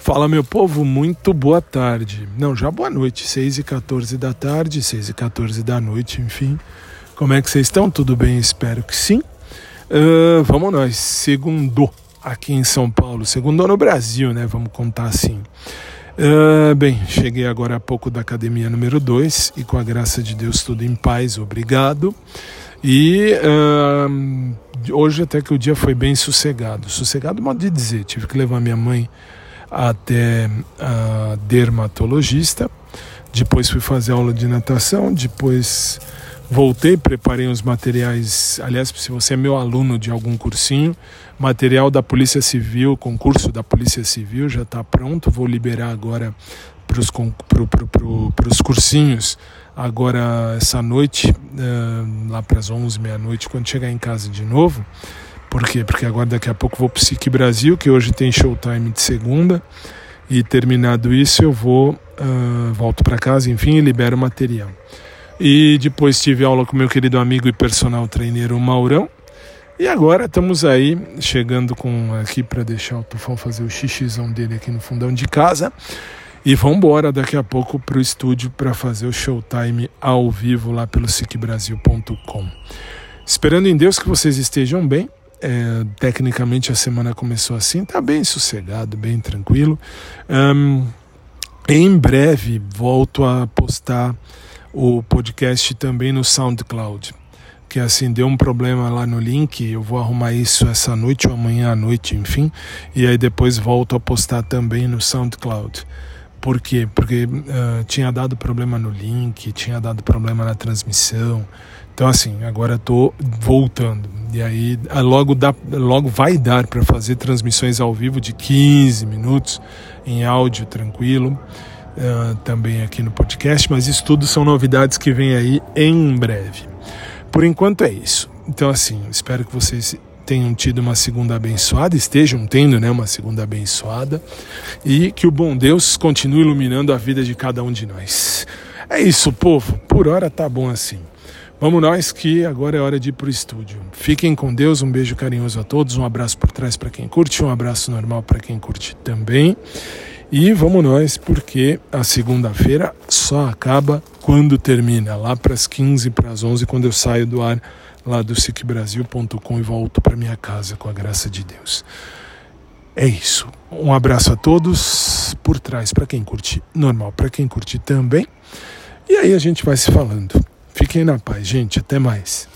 Fala meu povo, muito boa tarde. Não, já boa noite, 6 e 14 da tarde, 6 e 14 da noite, enfim. Como é que vocês estão? Tudo bem? Espero que sim. Uh, vamos nós, segundo aqui em São Paulo, segundo no Brasil, né? Vamos contar assim. Uh, bem, cheguei agora há pouco da academia número 2 e com a graça de Deus tudo em paz, obrigado. E uh, hoje até que o dia foi bem sossegado. Sossegado, modo de dizer, tive que levar minha mãe até a dermatologista. Depois fui fazer aula de natação, depois voltei, preparei os materiais. Aliás, se você é meu aluno de algum cursinho, material da Polícia Civil, concurso da Polícia Civil já está pronto. Vou liberar agora para os pro, pro, pro, cursinhos agora essa noite, uh, lá para as 11, meia-noite, quando chegar em casa de novo. Por quê? Porque agora daqui a pouco vou para o Psique Brasil, que hoje tem showtime de segunda. E terminado isso, eu vou, uh, volto para casa, enfim, e libero o material. E depois tive aula com meu querido amigo e personal trainer, o Maurão. E agora estamos aí, chegando com aqui para deixar o Tufão fazer o xixizão dele aqui no fundão de casa. E vamos embora daqui a pouco para o estúdio para fazer o showtime ao vivo lá pelo sicbrasil.com. Esperando em Deus que vocês estejam bem é, tecnicamente a semana começou assim, tá bem sossegado, bem tranquilo. Um, em breve volto a postar o podcast também no SoundCloud. Que assim deu um problema lá no link, eu vou arrumar isso essa noite ou amanhã à noite, enfim, e aí depois volto a postar também no SoundCloud. Por quê? Porque uh, tinha dado problema no link, tinha dado problema na transmissão. Então, assim, agora estou voltando. E aí, ah, logo, dá, logo vai dar para fazer transmissões ao vivo de 15 minutos em áudio tranquilo. Uh, também aqui no podcast, mas isso tudo são novidades que vêm aí em breve. Por enquanto é isso. Então, assim, espero que vocês tenham tido uma segunda abençoada, estejam tendo né, uma segunda abençoada, e que o bom Deus continue iluminando a vida de cada um de nós. É isso, povo. Por hora tá bom assim. Vamos nós que agora é hora de ir para o estúdio. Fiquem com Deus, um beijo carinhoso a todos, um abraço por trás para quem curte, um abraço normal para quem curte também. E vamos nós, porque a segunda-feira só acaba quando termina, lá para as 15 para as 11, quando eu saio do ar lá do sicbrasil.com e volto para minha casa com a graça de Deus. É isso. Um abraço a todos por trás para quem curte, normal para quem curte também. E aí a gente vai se falando. Fiquem na paz, gente. Até mais.